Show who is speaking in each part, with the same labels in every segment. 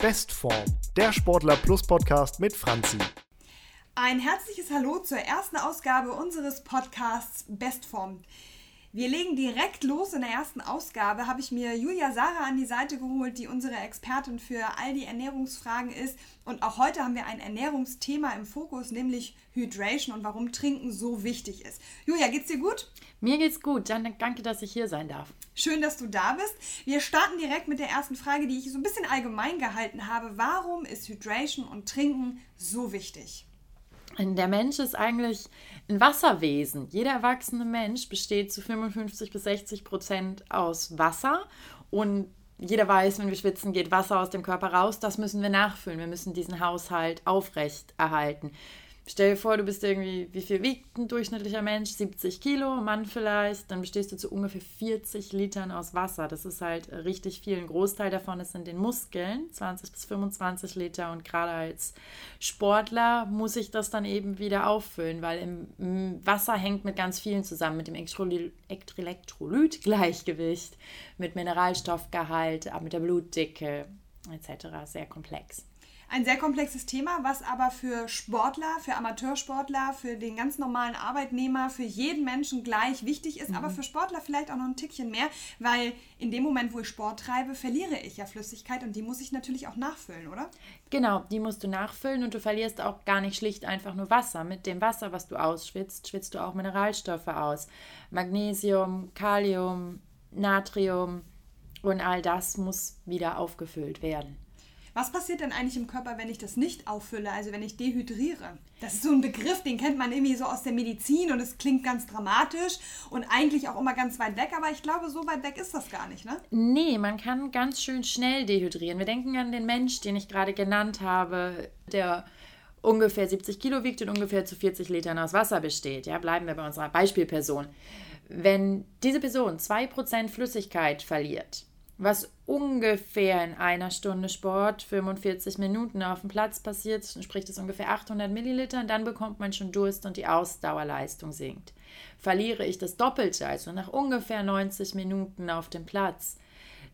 Speaker 1: Bestform, der Sportler Plus Podcast mit Franzi.
Speaker 2: Ein herzliches Hallo zur ersten Ausgabe unseres Podcasts Bestform. Wir legen direkt los. In der ersten Ausgabe habe ich mir Julia Sarah an die Seite geholt, die unsere Expertin für all die Ernährungsfragen ist. Und auch heute haben wir ein Ernährungsthema im Fokus, nämlich Hydration und warum Trinken so wichtig ist. Julia, geht's dir gut?
Speaker 3: Mir geht's gut. Dann danke, dass ich hier sein darf.
Speaker 2: Schön, dass du da bist. Wir starten direkt mit der ersten Frage, die ich so ein bisschen allgemein gehalten habe. Warum ist Hydration und Trinken so wichtig?
Speaker 3: Der Mensch ist eigentlich ein Wasserwesen. Jeder erwachsene Mensch besteht zu 55 bis 60 Prozent aus Wasser und jeder weiß, wenn wir schwitzen, geht Wasser aus dem Körper raus. Das müssen wir nachfüllen. Wir müssen diesen Haushalt aufrecht erhalten. Stell dir vor, du bist irgendwie, wie viel wiegt ein durchschnittlicher Mensch? 70 Kilo, Mann vielleicht. Dann bestehst du zu ungefähr 40 Litern aus Wasser. Das ist halt richtig viel. Ein Großteil davon ist in den Muskeln, 20 bis 25 Liter. Und gerade als Sportler muss ich das dann eben wieder auffüllen, weil im Wasser hängt mit ganz vielen zusammen, mit dem Elektrolytgleichgewicht, mit Mineralstoffgehalt, mit der Blutdicke etc. Sehr komplex
Speaker 2: ein sehr komplexes Thema, was aber für Sportler, für Amateursportler, für den ganz normalen Arbeitnehmer, für jeden Menschen gleich wichtig ist, mhm. aber für Sportler vielleicht auch noch ein Tickchen mehr, weil in dem Moment, wo ich Sport treibe, verliere ich ja Flüssigkeit und die muss ich natürlich auch nachfüllen, oder?
Speaker 3: Genau, die musst du nachfüllen und du verlierst auch gar nicht schlicht einfach nur Wasser. Mit dem Wasser, was du ausschwitzt, schwitzt du auch Mineralstoffe aus. Magnesium, Kalium, Natrium und all das muss wieder aufgefüllt werden.
Speaker 2: Was passiert denn eigentlich im Körper, wenn ich das nicht auffülle, also wenn ich dehydriere? Das ist so ein Begriff, den kennt man irgendwie so aus der Medizin und es klingt ganz dramatisch und eigentlich auch immer ganz weit weg, aber ich glaube, so weit weg ist das gar nicht, ne?
Speaker 3: Nee, man kann ganz schön schnell dehydrieren. Wir denken an den Mensch, den ich gerade genannt habe, der ungefähr 70 Kilo wiegt und ungefähr zu 40 Litern aus Wasser besteht. Ja, bleiben wir bei unserer Beispielperson. Wenn diese Person 2% Flüssigkeit verliert, was ungefähr in einer Stunde Sport, 45 Minuten auf dem Platz passiert, entspricht es ungefähr 800 Milliliter, dann bekommt man schon Durst und die Ausdauerleistung sinkt. Verliere ich das Doppelte, also nach ungefähr 90 Minuten auf dem Platz,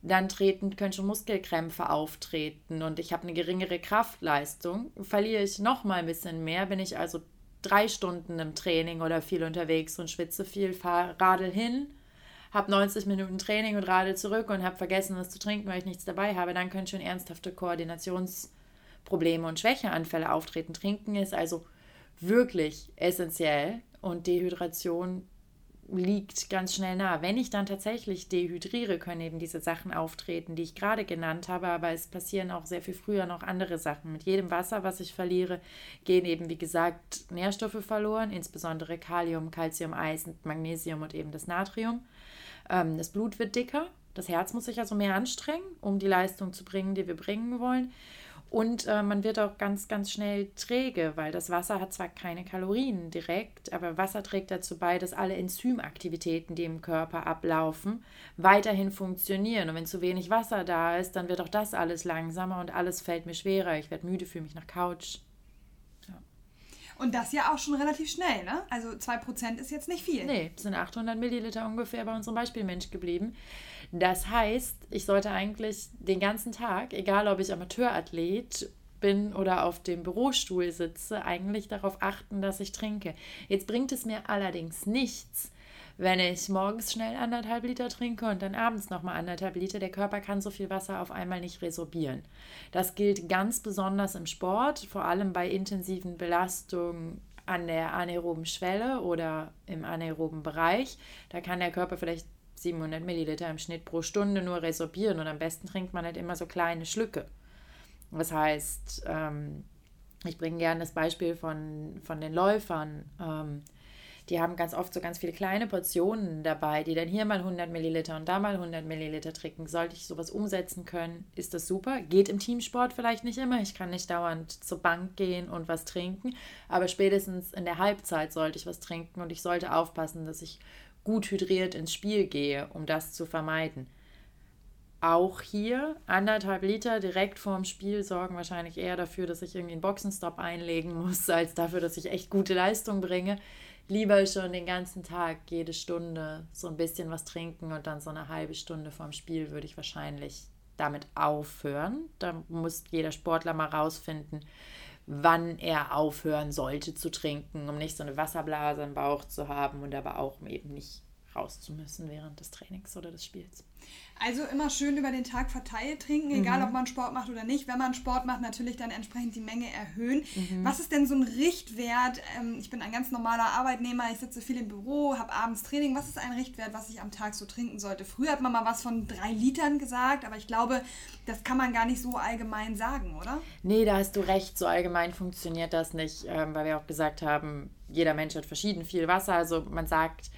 Speaker 3: dann treten, können schon Muskelkrämpfe auftreten und ich habe eine geringere Kraftleistung. Verliere ich noch mal ein bisschen mehr, bin ich also drei Stunden im Training oder viel unterwegs und schwitze viel, fahre Radl hin habe 90 Minuten Training und radel zurück und habe vergessen, was zu trinken, weil ich nichts dabei habe, dann können schon ernsthafte Koordinationsprobleme und Schwächeanfälle auftreten. Trinken ist also wirklich essentiell und Dehydration liegt ganz schnell nah. Wenn ich dann tatsächlich dehydriere, können eben diese Sachen auftreten, die ich gerade genannt habe, aber es passieren auch sehr viel früher noch andere Sachen. Mit jedem Wasser, was ich verliere, gehen eben, wie gesagt, Nährstoffe verloren, insbesondere Kalium, Calcium, Eisen, Magnesium und eben das Natrium. Ähm, das Blut wird dicker, das Herz muss sich also mehr anstrengen, um die Leistung zu bringen, die wir bringen wollen. Und äh, man wird auch ganz, ganz schnell träge, weil das Wasser hat zwar keine Kalorien direkt, aber Wasser trägt dazu bei, dass alle Enzymaktivitäten, die im Körper ablaufen, weiterhin funktionieren. Und wenn zu wenig Wasser da ist, dann wird auch das alles langsamer und alles fällt mir schwerer. Ich werde müde, fühle mich nach Couch.
Speaker 2: Und das ja auch schon relativ schnell, ne? Also 2% ist jetzt nicht viel.
Speaker 3: Nee, es sind 800 Milliliter ungefähr bei unserem Beispielmensch geblieben. Das heißt, ich sollte eigentlich den ganzen Tag, egal ob ich Amateurathlet bin oder auf dem Bürostuhl sitze, eigentlich darauf achten, dass ich trinke. Jetzt bringt es mir allerdings nichts, wenn ich morgens schnell anderthalb Liter trinke und dann abends nochmal anderthalb Liter, der Körper kann so viel Wasser auf einmal nicht resorbieren. Das gilt ganz besonders im Sport, vor allem bei intensiven Belastungen an der anaeroben Schwelle oder im anaeroben Bereich. Da kann der Körper vielleicht 700 Milliliter im Schnitt pro Stunde nur resorbieren und am besten trinkt man halt immer so kleine Schlücke. Das heißt, ähm, ich bringe gerne das Beispiel von, von den Läufern. Die haben ganz oft so ganz viele kleine Portionen dabei, die dann hier mal 100 Milliliter und da mal 100 Milliliter trinken. Sollte ich sowas umsetzen können, ist das super. Geht im Teamsport vielleicht nicht immer. Ich kann nicht dauernd zur Bank gehen und was trinken, aber spätestens in der Halbzeit sollte ich was trinken und ich sollte aufpassen, dass ich gut hydriert ins Spiel gehe, um das zu vermeiden. Auch hier anderthalb Liter direkt vorm Spiel sorgen wahrscheinlich eher dafür, dass ich irgendwie einen Boxenstopp einlegen muss, als dafür, dass ich echt gute Leistung bringe lieber schon den ganzen Tag, jede Stunde so ein bisschen was trinken und dann so eine halbe Stunde vorm Spiel würde ich wahrscheinlich damit aufhören. Da muss jeder Sportler mal rausfinden, wann er aufhören sollte zu trinken, um nicht so eine Wasserblase im Bauch zu haben und aber auch eben nicht raus zu müssen während des Trainings oder des Spiels.
Speaker 2: Also immer schön über den Tag verteilt trinken, egal
Speaker 3: Mhm.
Speaker 2: ob man Sport macht oder nicht. Wenn man Sport macht, natürlich dann entsprechend die Menge erhöhen.
Speaker 3: Mhm.
Speaker 2: Was ist denn so ein Richtwert? Ähm, ich bin ein ganz normaler Arbeitnehmer, ich sitze viel im Büro, habe abends Training. Was ist ein Richtwert, was ich am Tag so trinken sollte? Früher hat man mal was von drei Litern gesagt, aber ich glaube, das kann man gar nicht so allgemein sagen, oder?
Speaker 3: Nee, da hast du recht. So allgemein funktioniert das nicht, ähm, weil wir auch gesagt haben, jeder Mensch hat verschieden viel Wasser. Also man sagt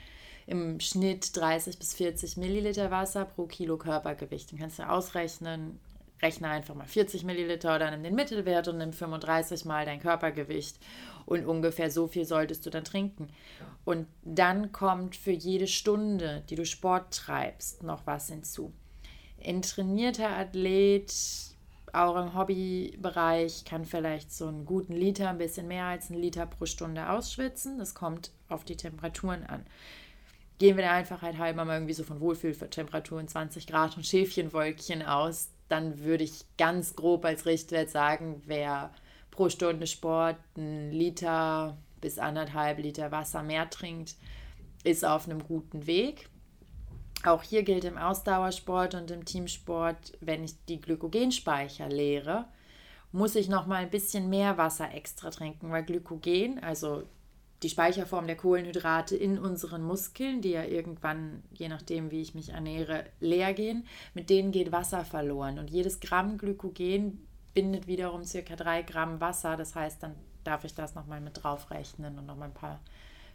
Speaker 3: im Schnitt 30 bis 40 Milliliter Wasser pro Kilo Körpergewicht. Dann kannst du ausrechnen, rechne einfach mal 40 Milliliter oder nimm den Mittelwert und nimm 35 mal dein Körpergewicht. Und ungefähr so viel solltest du dann trinken. Und dann kommt für jede Stunde, die du Sport treibst, noch was hinzu. Ein trainierter Athlet, auch im Hobbybereich, kann vielleicht so einen guten Liter, ein bisschen mehr als einen Liter pro Stunde ausschwitzen. Das kommt auf die Temperaturen an. Gehen wir der Einfachheit halber mal irgendwie so von Wohlfühltemperaturen 20 Grad und Schäfchenwolkchen aus, dann würde ich ganz grob als Richtwert sagen, wer pro Stunde Sport einen Liter bis anderthalb Liter Wasser mehr trinkt, ist auf einem guten Weg. Auch hier gilt im Ausdauersport und im Teamsport, wenn ich die Glykogenspeicher leere, muss ich noch mal ein bisschen mehr Wasser extra trinken, weil Glykogen, also die Speicherform der Kohlenhydrate in unseren Muskeln, die ja irgendwann, je nachdem wie ich mich ernähre, leer gehen, mit denen geht Wasser verloren. Und jedes Gramm Glykogen bindet wiederum circa drei Gramm Wasser. Das heißt, dann darf ich das nochmal mit draufrechnen und nochmal ein paar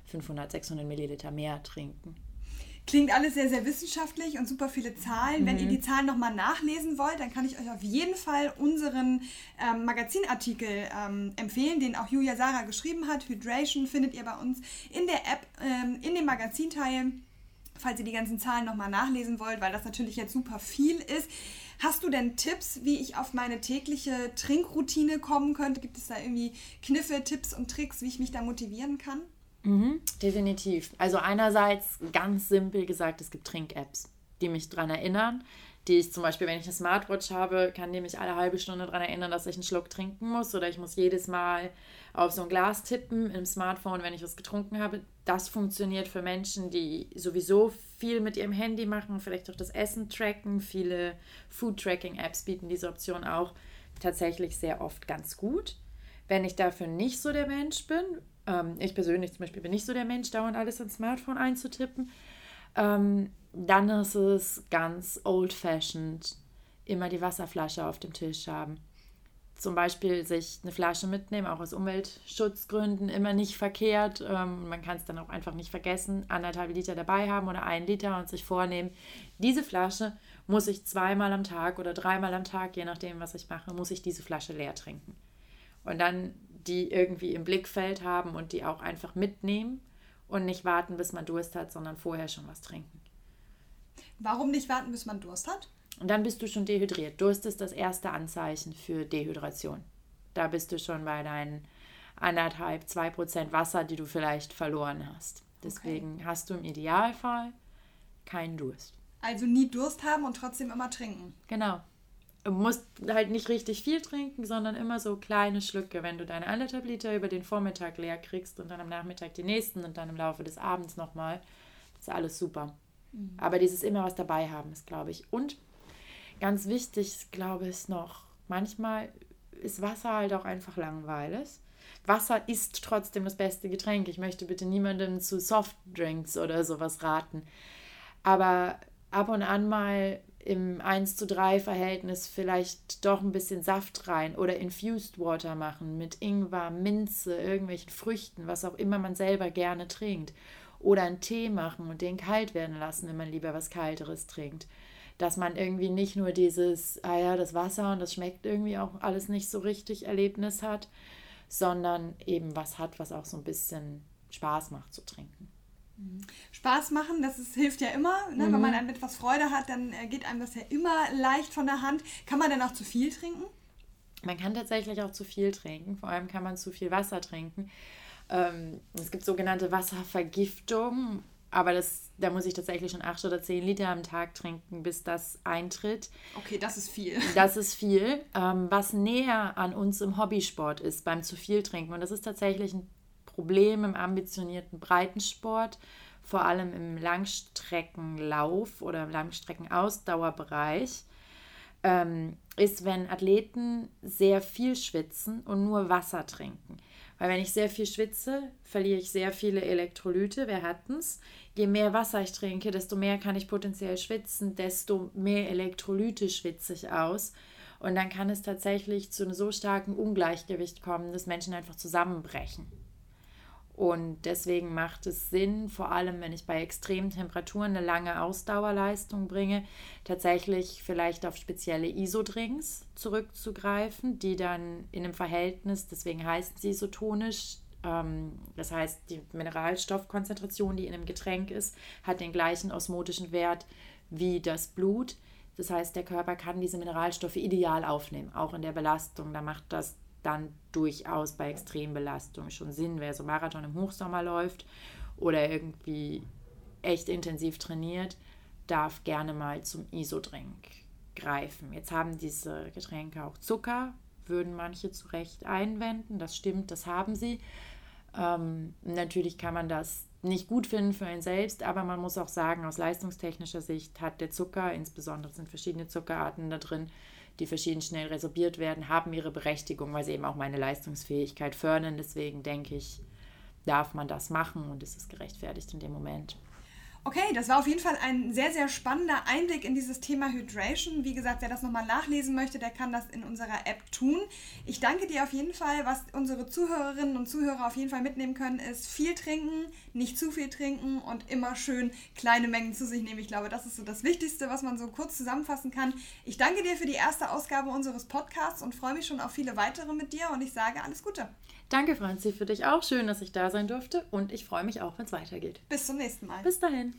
Speaker 3: 500, 600 Milliliter mehr trinken.
Speaker 2: Klingt alles sehr, sehr wissenschaftlich und super viele Zahlen. Wenn ihr die Zahlen nochmal nachlesen wollt, dann kann ich euch auf jeden Fall unseren ähm, Magazinartikel ähm, empfehlen, den auch Julia Sarah geschrieben hat. Hydration findet ihr bei uns in der App, ähm, in dem Magazinteil, falls ihr die ganzen Zahlen nochmal nachlesen wollt, weil das natürlich jetzt super viel ist. Hast du denn Tipps, wie ich auf meine tägliche Trinkroutine kommen könnte? Gibt es da irgendwie Kniffe, Tipps und Tricks, wie ich mich da motivieren kann?
Speaker 3: Mhm, definitiv. Also einerseits ganz simpel gesagt, es gibt Trink-Apps, die mich daran erinnern, die ich zum Beispiel, wenn ich eine Smartwatch habe, kann die mich alle halbe Stunde daran erinnern, dass ich einen Schluck trinken muss oder ich muss jedes Mal auf so ein Glas tippen im Smartphone, wenn ich was getrunken habe. Das funktioniert für Menschen, die sowieso viel mit ihrem Handy machen, vielleicht auch das Essen tracken. Viele Food-Tracking-Apps bieten diese Option auch tatsächlich sehr oft ganz gut. Wenn ich dafür nicht so der Mensch bin, ähm, ich persönlich zum Beispiel bin nicht so der Mensch, dauernd alles ins Smartphone einzutippen, ähm, dann ist es ganz old-fashioned, immer die Wasserflasche auf dem Tisch haben. Zum Beispiel sich eine Flasche mitnehmen, auch aus Umweltschutzgründen, immer nicht verkehrt. Ähm, man kann es dann auch einfach nicht vergessen, anderthalb Liter dabei haben oder einen Liter und sich vornehmen, diese Flasche muss ich zweimal am Tag oder dreimal am Tag, je nachdem, was ich mache, muss ich diese Flasche leer trinken. Und dann die irgendwie im Blickfeld haben und die auch einfach mitnehmen und nicht warten, bis man Durst hat, sondern vorher schon was trinken.
Speaker 2: Warum nicht warten, bis man Durst hat?
Speaker 3: Und dann bist du schon dehydriert. Durst ist das erste Anzeichen für Dehydration. Da bist du schon bei deinen anderthalb, zwei Prozent Wasser, die du vielleicht verloren hast. Deswegen okay. hast du im Idealfall keinen Durst.
Speaker 2: Also nie Durst haben und trotzdem immer trinken.
Speaker 3: Genau. Du musst halt nicht richtig viel trinken, sondern immer so kleine Schlücke. Wenn du deine anderthalb Liter über den Vormittag leer kriegst und dann am Nachmittag die nächsten und dann im Laufe des Abends nochmal, ist alles super. Mhm. Aber dieses immer was dabei haben ist, glaube ich. Und ganz wichtig, glaube ich, noch, manchmal ist Wasser halt auch einfach langweilig. Wasser ist trotzdem das beste Getränk. Ich möchte bitte niemandem zu Softdrinks oder sowas raten. Aber ab und an mal im 1 zu 3 Verhältnis vielleicht doch ein bisschen Saft rein oder Infused Water machen mit Ingwer, Minze, irgendwelchen Früchten, was auch immer man selber gerne trinkt. Oder einen Tee machen und den kalt werden lassen, wenn man lieber was Kalteres trinkt. Dass man irgendwie nicht nur dieses, ah ja, das Wasser und das schmeckt irgendwie auch alles nicht so richtig Erlebnis hat, sondern eben was hat, was auch so ein bisschen Spaß macht zu trinken.
Speaker 2: Spaß machen, das ist, hilft ja immer. Ne? Mhm. Wenn man an etwas Freude hat, dann äh, geht einem das ja immer leicht von der Hand. Kann man denn auch zu viel trinken?
Speaker 3: Man kann tatsächlich auch zu viel trinken. Vor allem kann man zu viel Wasser trinken. Ähm, es gibt sogenannte Wasservergiftung. aber das, da muss ich tatsächlich schon acht oder zehn Liter am Tag trinken, bis das eintritt.
Speaker 2: Okay, das ist viel.
Speaker 3: Das ist viel. Ähm, was näher an uns im Hobbysport ist, beim zu viel trinken. Und das ist tatsächlich ein Problem im ambitionierten Breitensport, vor allem im Langstreckenlauf oder im Langstreckenausdauerbereich, ähm, ist, wenn Athleten sehr viel schwitzen und nur Wasser trinken. Weil wenn ich sehr viel schwitze, verliere ich sehr viele Elektrolyte. Wir hatten es. Je mehr Wasser ich trinke, desto mehr kann ich potenziell schwitzen, desto mehr Elektrolyte schwitze ich aus. Und dann kann es tatsächlich zu einem so starken Ungleichgewicht kommen, dass Menschen einfach zusammenbrechen. Und deswegen macht es Sinn, vor allem wenn ich bei extremen Temperaturen eine lange Ausdauerleistung bringe, tatsächlich vielleicht auf spezielle Isodrinks zurückzugreifen, die dann in einem Verhältnis, deswegen heißen sie isotonisch, ähm, das heißt die Mineralstoffkonzentration, die in einem Getränk ist, hat den gleichen osmotischen Wert wie das Blut. Das heißt, der Körper kann diese Mineralstoffe ideal aufnehmen, auch in der Belastung. Da macht das dann durchaus bei Extrembelastung schon Sinn. Wer so Marathon im Hochsommer läuft oder irgendwie echt intensiv trainiert, darf gerne mal zum Isodrink greifen. Jetzt haben diese Getränke auch Zucker, würden manche zu Recht einwenden. Das stimmt, das haben sie. Ähm, natürlich kann man das nicht gut finden für einen selbst, aber man muss auch sagen, aus leistungstechnischer Sicht hat der Zucker, insbesondere sind verschiedene Zuckerarten da drin, die verschieden schnell resorbiert werden, haben ihre Berechtigung, weil sie eben auch meine Leistungsfähigkeit fördern. Deswegen denke ich, darf man das machen und es ist gerechtfertigt in dem Moment.
Speaker 2: Okay, das war auf jeden Fall ein sehr, sehr spannender Einblick in dieses Thema Hydration. Wie gesagt, wer das nochmal nachlesen möchte, der kann das in unserer App tun. Ich danke dir auf jeden Fall. Was unsere Zuhörerinnen und Zuhörer auf jeden Fall mitnehmen können, ist viel trinken, nicht zu viel trinken und immer schön kleine Mengen zu sich nehmen. Ich glaube, das ist so das Wichtigste, was man so kurz zusammenfassen kann. Ich danke dir für die erste Ausgabe unseres Podcasts und freue mich schon auf viele weitere mit dir und ich sage alles Gute.
Speaker 3: Danke, Franzi, für dich auch. Schön, dass ich da sein durfte und ich freue mich auch, wenn es weitergeht.
Speaker 2: Bis zum nächsten Mal.
Speaker 3: Bis dahin.